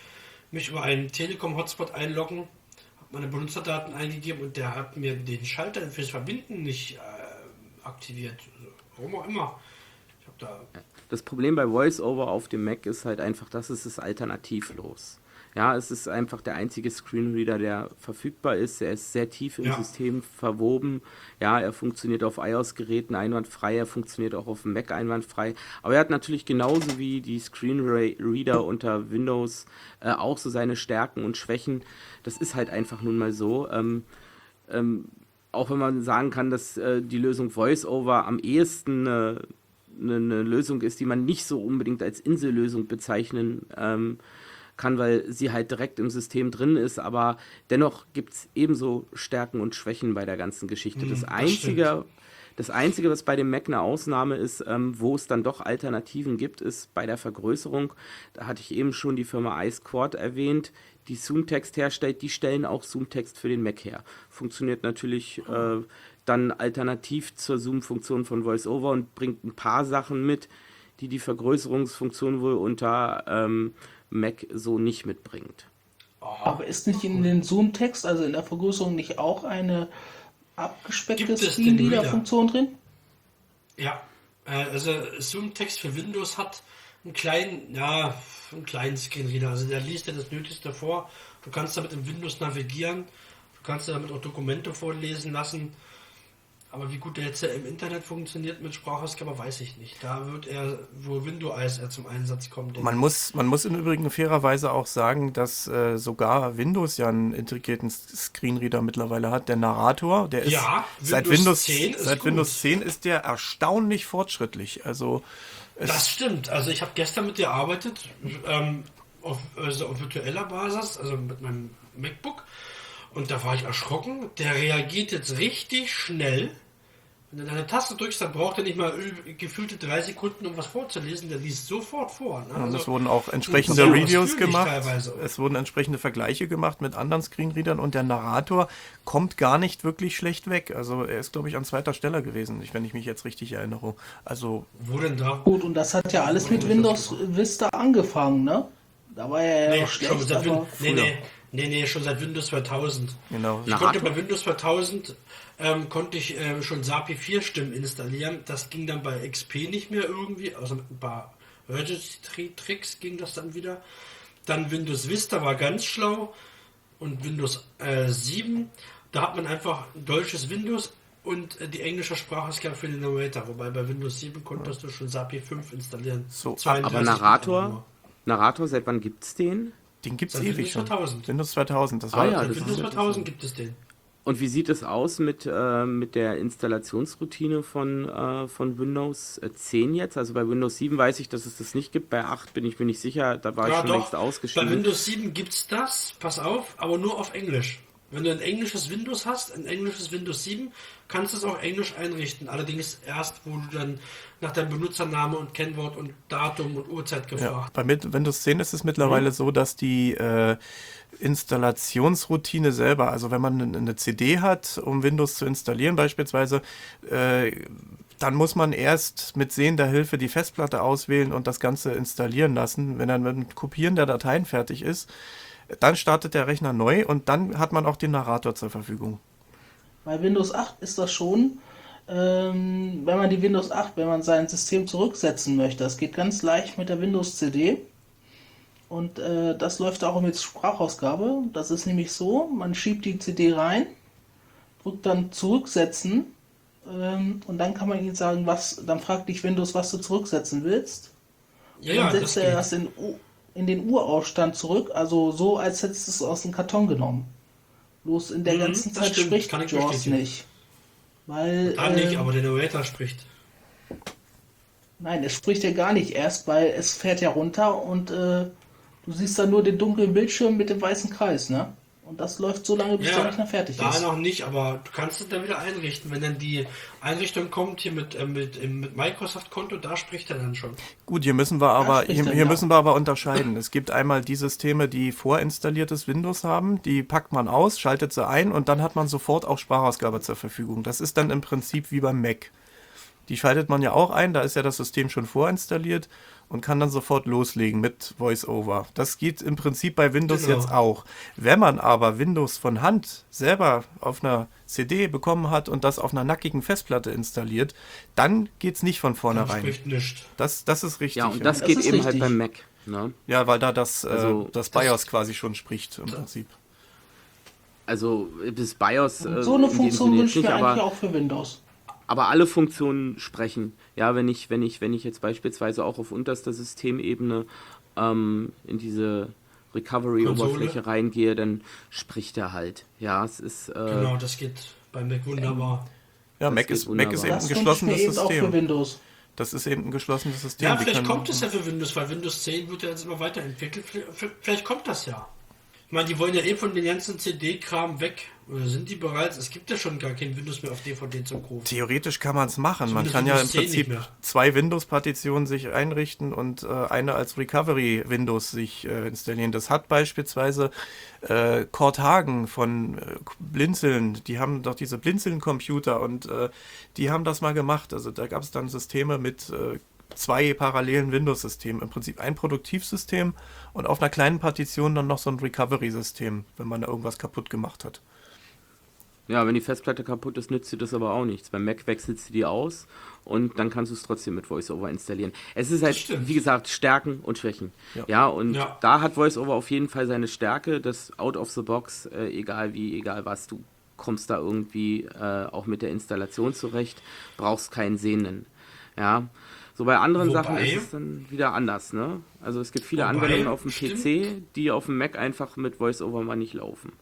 mich über einen Telekom-Hotspot einloggen, habe meine Benutzerdaten eingegeben und der hat mir den Schalter fürs Verbinden nicht äh, aktiviert. Also, warum auch immer. Ich habe da Das Problem bei VoiceOver auf dem Mac ist halt einfach, dass es ist alternativlos. Ja, es ist einfach der einzige Screenreader, der verfügbar ist. Er ist sehr tief im Ja. System verwoben. Ja, er funktioniert auf iOS-Geräten einwandfrei, er funktioniert auch auf dem Mac einwandfrei. Aber er hat natürlich genauso wie die Screenreader unter Windows äh, auch so seine Stärken und Schwächen. Das ist halt einfach nun mal so. Ähm, ähm, auch wenn man sagen kann, dass äh, die Lösung VoiceOver am ehesten äh, eine, eine Lösung ist, die man nicht so unbedingt als Insellösung bezeichnen ähm, kann, weil sie halt direkt im System drin ist, aber dennoch gibt es ebenso Stärken und Schwächen bei der ganzen Geschichte. das, das Einzige, das Einzige, was bei dem Mac eine Ausnahme ist, ähm, wo es dann doch Alternativen gibt, ist bei der Vergrößerung. Da hatte ich eben schon die Firma iSquad erwähnt. die Zoom-Text herstellt, die stellen auch Zoom-Text für den Mac her. Funktioniert natürlich äh, dann alternativ zur Zoom-Funktion von VoiceOver und bringt ein paar Sachen mit, die die Vergrößerungsfunktion wohl unter ähm, Mac so nicht mitbringt. Aber ist nicht in den Zoom-Text, also in der Vergrößerung, nicht auch eine abgespeckte Screenreader-Funktion drin? Ja, äh, also Zoom-Text für Windows hat einen kleinen, ja, einen kleinen Screenreader. Also der liest dir das Nötigste vor. Du kannst damit in Windows navigieren. Du kannst damit auch Dokumente vorlesen lassen. Aber wie gut der jetzt im Internet funktioniert mit Sprachausgabe, weiß ich nicht. Da wird er, wo Windows er zum Einsatz kommt. Man muss, man muss im Übrigen fairerweise auch sagen, dass äh, sogar Windows ja einen integrierten Screenreader mittlerweile hat. Der Narrator, der ist Ja, seit Windows Windows 10 ist seit gut. Windows 10 ist der erstaunlich fortschrittlich. Also Das stimmt. Also ich habe gestern mit dir gearbeitet, ähm, auf, also auf virtueller Basis, also mit meinem MacBook. Und da war ich erschrocken. Der reagiert jetzt richtig schnell. Wenn du deine Taste drückst, dann braucht er nicht mal gefühlte drei Sekunden, um was vorzulesen. Der liest sofort vor. Ne? und Also, es wurden auch entsprechende Reviews gemacht. teilweise. Es wurden entsprechende Vergleiche gemacht mit anderen Screenreadern und der Narrator kommt gar nicht wirklich schlecht weg. Also er ist, glaube ich, an zweiter Stelle gewesen, wenn ich mich jetzt richtig erinnere. Also wo denn da? Gut, und das hat ja alles mit Windows Vista angefangen, ne? Da war er ja Nee, noch schon schlecht, Win aber nee, nee, nee, nee, schon seit Windows 2000. genau. Ich Narrator? konnte bei Windows 2000 ähm, konnte ich ähm, schon SAPI 4 Stimmen installieren. Das ging dann bei XP nicht mehr irgendwie, außer mit ein paar Registry-Tricks ging das dann wieder. Dann Windows Vista war ganz schlau und Windows äh, 7, da hat man einfach ein deutsches Windows und äh, die englische Sprachausgabe für den Narrator. Wobei bei Windows 7 konntest du schon SAPI 5 installieren. So, 32 Aber Narrator. Narrator, seit wann gibt's den? Den gibt es ewig Windows schon. 2000. Windows 2000, das Ah war ja, das Windows ist- 2000 gibt es den. Und wie sieht es aus mit, äh, mit der Installationsroutine von, äh, von Windows äh, 10 jetzt? Also bei Windows 7 weiß ich, dass es das nicht gibt. Bei 8 bin ich mir nicht sicher. Da war ich schon längst Bei ausgeschieden. Windows 7 gibt's das, pass auf, aber nur auf Englisch. Wenn du ein englisches Windows hast, ein englisches Windows 7, kannst du es auch englisch einrichten. Allerdings erst, wo du dann nach deinem Benutzername und Kennwort und Datum und Uhrzeit Ja, gefragt bei Mit- Windows 10 ist es mittlerweile so, dass die äh, Installationsroutine selber, also wenn man eine- eine CD hat, um Windows zu installieren beispielsweise, äh, dann muss man erst mit sehender Hilfe die Festplatte auswählen und das Ganze installieren lassen. Wenn dann mit dem Kopieren der Dateien fertig ist, dann startet der Rechner neu und dann hat man auch den Narrator zur Verfügung. bei Windows 8 ist das schon, ähm, wenn man die Windows 8, wenn man sein System zurücksetzen möchte. Das geht ganz leicht mit der Windows CD. Und äh, das läuft auch mit Sprachausgabe. Das ist nämlich so, man schiebt die CD rein, drückt dann zurücksetzen ähm, und dann kann man ihnen sagen, was, dann fragt dich Windows, was du zurücksetzen willst. Ja, dann ja, das setzt er geht. das in, in den Urausstand zurück, also so, als hättest du es aus dem Karton genommen. Bloß in der Mhm, ganzen Zeit stimmt, spricht kann Jaws nicht. Weil, Da nicht, ähm, aber der Narrator spricht. nein, es spricht ja gar nicht erst, weil es fährt ja runter und äh, du siehst dann nur den dunklen Bildschirm mit dem weißen Kreis, ne? Und das läuft so lange, bis der Rechner fertig da ist. noch nicht, aber du kannst es dann wieder einrichten. Wenn dann die Einrichtung kommt hier mit, äh, mit, mit Microsoft-Konto, da spricht er dann schon. Gut, hier müssen wir aber hier, er, hier ja. müssen wir aber unterscheiden. Es gibt einmal die Systeme, die vorinstalliertes Windows haben, die packt man aus, schaltet sie ein und dann hat man sofort auch Sprachausgabe zur Verfügung. Das ist dann im Prinzip wie beim Mac. Die schaltet man ja auch ein, da ist ja das System schon vorinstalliert und kann dann sofort loslegen mit VoiceOver. Das geht im Prinzip bei Windows Genau. jetzt auch. Wenn man aber Windows von Hand selber auf einer CD bekommen hat und das auf einer nackigen Festplatte installiert, dann geht's nicht von vornherein. Das, das ist richtig. ja, und das Das geht ist eben halt richtig. beim Mac. Ne? Ja, weil da das, Also, äh, das BIOS quasi schon spricht im Prinzip. Also das BIOS. Und äh, so eine Funktion wünsche ich mir nicht, eigentlich auch für Windows. Aber alle Funktionen sprechen. Ja, wenn ich, wenn ich, wenn ich jetzt beispielsweise auch auf unterster Systemebene ähm, in diese Recovery-Oberfläche reingehe, dann spricht er halt. Ja, es ist. Äh, Genau, das geht bei Mac wunderbar. Ja, Das Mac ist, Mac ist wunderbar. eben ein geschlossenes eben auch für System. Windows. Das ist eben ein geschlossenes System. Ja, vielleicht kommt es ja für Windows, weil Windows 10 wird ja jetzt immer weiterentwickelt. Vielleicht kommt das ja. Meine, die wollen ja eh von den ganzen CD-Kram weg. Oder sind die bereits? Es gibt ja schon gar kein Windows mehr auf DVD zum Rufen. Theoretisch kann man es machen. Man Zumindest kann ja im Windows 10 nicht Prinzip zwei Windows-Partitionen sich einrichten und äh, eine als Recovery-Windows sich äh, installieren. Das hat beispielsweise äh, Kurt Hagen von äh, Blinzeln. Die haben doch diese Blinzeln-Computer und äh, die haben das mal gemacht. Also da gab es dann Systeme mit äh, zwei parallelen Windows-Systemen. Im Prinzip ein Produktivsystem und auf einer kleinen Partition dann noch so ein Recovery-System, wenn man da irgendwas kaputt gemacht hat. Ja, wenn die Festplatte kaputt ist, nützt dir das aber auch nichts. Beim Mac wechselst du die aus und dann kannst du es trotzdem mit VoiceOver installieren. Es ist halt, stimmt. wie gesagt, Stärken und Schwächen. Ja, Ja. und Ja. da hat VoiceOver auf jeden Fall seine Stärke, das out of the box, äh, egal wie, egal was, du kommst da irgendwie äh, auch mit der Installation zurecht, brauchst keinen Sehenden. Ja. So bei anderen Wobei- Sachen ist es dann wieder anders, ne? Also es gibt viele Wobei, Anwendungen auf dem stimmt. PC, die auf dem Mac einfach mit VoiceOver mal nicht laufen.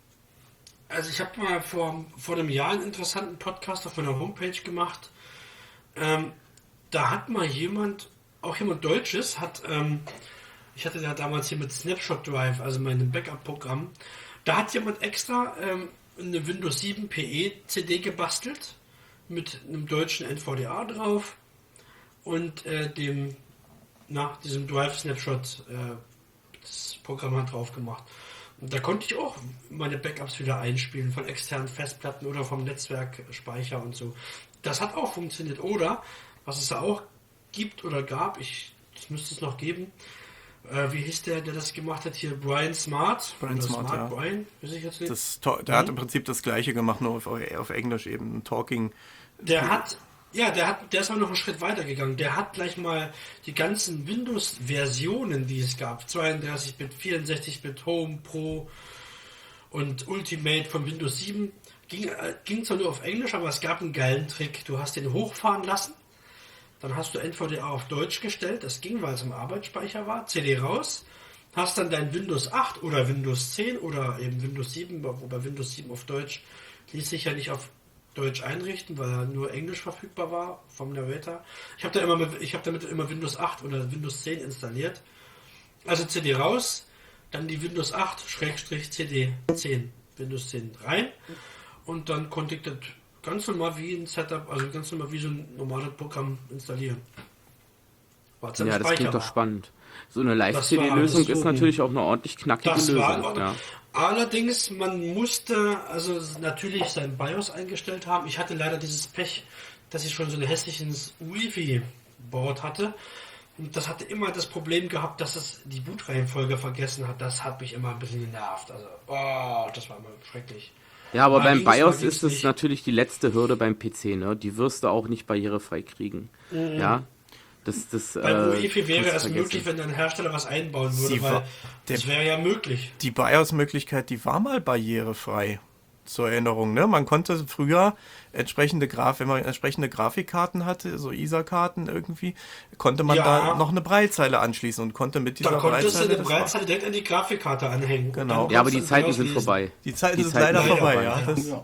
Also ich habe mal vor, vor einem Jahr einen interessanten Podcast auf meiner Homepage gemacht. Ähm, da hat mal jemand, auch jemand Deutsches, hat, ähm, ich hatte ja damals hier mit Snapshot Drive, also meinem Backup-Programm, da hat jemand extra ähm, eine Windows 7 PE CD gebastelt mit einem deutschen NVDA drauf und äh, dem, nach diesem Drive Snapshot äh, das Programm hat drauf gemacht. Und da konnte ich auch meine Backups wieder einspielen von externen Festplatten oder vom Netzwerkspeicher und so. Das hat auch funktioniert. Oder, was es da auch gibt oder gab, ich, das müsste es noch geben, äh, wie hieß der, der das gemacht hat hier? Brian Smart? Brian Oder Smart, ja. Brian? Weiß ich jetzt nicht. Das, der hat im Prinzip das gleiche gemacht, nur auf, auf Englisch eben. Ein Talking. Der hat, ja, der hat, der ist aber noch einen Schritt weiter gegangen. Der hat gleich mal die ganzen Windows-Versionen, die es gab, 32-Bit, 64-Bit, Home, Pro und Ultimate von Windows 7, ging, äh, ging zwar nur auf Englisch, aber es gab einen geilen Trick. Du hast den hochfahren lassen, dann hast du NVDA auf Deutsch gestellt, das ging, weil es im Arbeitsspeicher war, CD raus, hast dann dein Windows 8 oder Windows 10 oder eben Windows 7, wobei Windows 7 auf Deutsch ließ sich ja nicht auf Deutsch einrichten, weil er nur Englisch verfügbar war vom Narrator. Ich habe da immer, mit- ich habe damit immer Windows 8 oder Windows 10 installiert. Also CD raus, dann die Windows 8 Schrägstrich CD 10 Windows 10 rein und dann konnte ich das ganz normal wie ein Setup, also ganz normal wie so ein normales Programm installieren. War Ja, das klingt doch spannend. So eine Live-CD-Lösung ist natürlich auch eine ordentlich knackige Das Lösung. Ja. Allerdings, man musste also natürlich sein BIOS eingestellt haben. Ich hatte leider dieses Pech, dass ich schon so ein hässliches Wi-Fi-Board hatte. Und das hatte immer das Problem gehabt, dass es die Bootreihenfolge vergessen hat. Das hat mich immer ein bisschen genervt. Also, oh, das war immer schrecklich. ja, aber Mal beim BIOS ist es nicht. natürlich die letzte Hürde beim PC, ne? Die wirst du auch nicht barrierefrei kriegen. Ja. Das, das, Bei äh, UEFI wäre du es vergessen. möglich, wenn ein Hersteller was einbauen würde, Sie weil das wäre ja möglich. Die BIOS-Möglichkeit, die war mal barrierefrei. Zur Erinnerung, ne? Man konnte früher entsprechende Graf, wenn man entsprechende Grafikkarten hatte, so ISA-Karten irgendwie, konnte man Ja. da noch eine Breitzeile anschließen und konnte mit dieser Da konntest du Breitzeile. eine das war- Breitzeile direkt an die Grafikkarte anhängen. Genau. Ja, aber die du Zeiten sind vorbei. Die Zeiten Die sind Zeiten leider vorbei, ja. ja.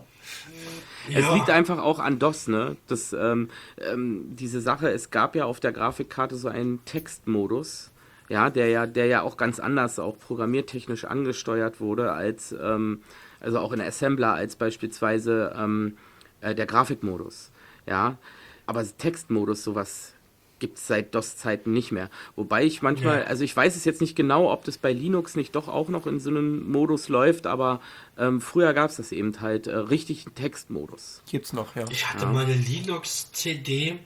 Ja. Es liegt einfach auch an DOS, ne? Das, ähm, ähm, diese Sache, es gab ja auf der Grafikkarte so einen Textmodus, ja, der ja, der ja auch ganz anders auch programmiertechnisch angesteuert wurde als, ähm, also auch in Assembler als beispielsweise ähm, äh, der Grafikmodus, ja. Aber Textmodus, sowas gibt es seit DOS-Zeiten nicht mehr. Wobei ich manchmal, Ja. also ich weiß es jetzt nicht genau, ob das bei Linux nicht doch auch noch in so einem Modus läuft, aber ähm, früher gab es das eben halt äh, richtig einen Textmodus. gibt's noch, ja. Ich hatte mal eine Linux-CD,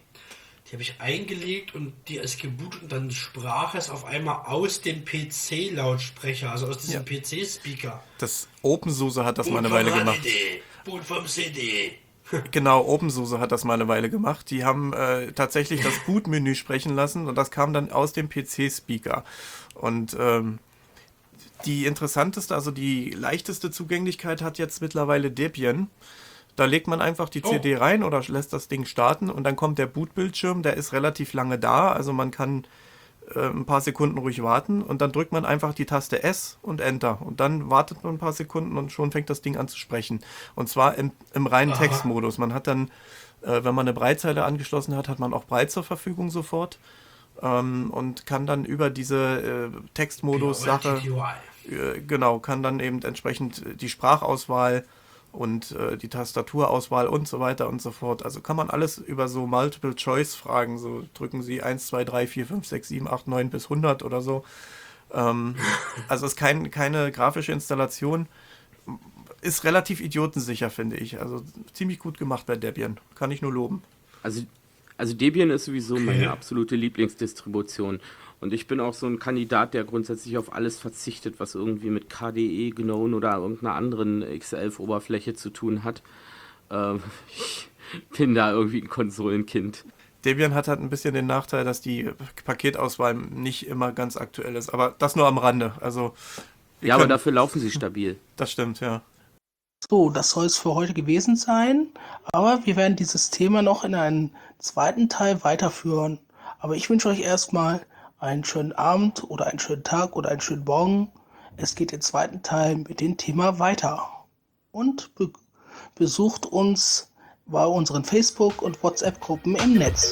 die habe ich eingelegt und die ist gebootet und dann sprach es auf einmal aus dem PC-Lautsprecher, also aus diesem PC-Speaker. Das OpenSUSE hat das mal eine Boot Weile vom gemacht. CD, Boot vom CD. Genau, OpenSUSE hat das mal eine Weile gemacht. Die haben äh, tatsächlich das Bootmenü sprechen lassen und das kam dann aus dem PC-Speaker. Und ähm, die interessanteste, also die leichteste Zugänglichkeit hat jetzt mittlerweile Debian. Da legt man einfach die Oh. CD rein oder lässt das Ding starten und dann kommt der Bootbildschirm, der ist relativ lange da, also man kann äh, ein paar Sekunden ruhig warten und dann drückt man einfach die Taste S und Enter und dann wartet man ein paar Sekunden und schon fängt das Ding an zu sprechen. Und zwar im, im reinen Aha. Textmodus. Man hat dann, äh, wenn man eine Breitzeile angeschlossen hat, hat man auch Breit zur Verfügung sofort ähm, und kann dann über diese äh, Genau, Textmodus-Sache TTY. Äh, genau, kann dann eben entsprechend die Sprachauswahl und äh, die Tastaturauswahl und so weiter und so fort. Also kann man alles über so Multiple-Choice-Fragen, so drücken Sie 1, 2, 3, 4, 5, 6, 7, 8, 9 bis 100 oder so. Ähm, also ist kein, keine grafische Installation. Ist relativ idiotensicher, finde ich. Also ziemlich gut gemacht bei Debian. Kann ich nur loben. Also, also Debian ist sowieso meine absolute Lieblingsdistribution. Und ich bin auch so ein Kandidat, der grundsätzlich auf alles verzichtet, was irgendwie mit KDE, GNOME oder irgendeiner anderen X11-Oberfläche zu tun hat. Ähm, ich bin da irgendwie ein Konsolenkind. Debian hat halt ein bisschen den Nachteil, dass die Paketauswahl nicht immer ganz aktuell ist. Aber das nur am Rande. Also, ja, aber dafür laufen sie stabil. Das stimmt, ja. So, das soll es für heute gewesen sein. Aber wir werden dieses Thema noch in einem zweiten Teil weiterführen. Aber ich wünsche euch erstmal einen schönen Abend oder einen schönen Tag oder einen schönen Morgen. Es geht im zweiten Teil mit dem Thema weiter. Und be besucht uns bei unseren Facebook- und WhatsApp-Gruppen im Netz.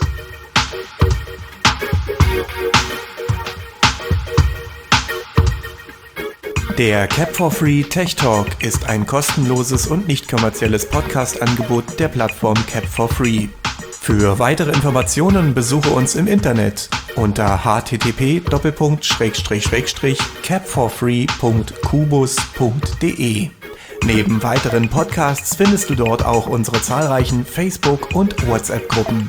Der Cap for Free Tech Talk ist ein kostenloses und nicht kommerzielles Podcast-Angebot der Plattform Cap for Free. Für weitere Informationen besuche uns im Internet unter http://capforfree.kubus.de. Neben weiteren Podcasts findest du dort auch unsere zahlreichen Facebook- und WhatsApp-Gruppen.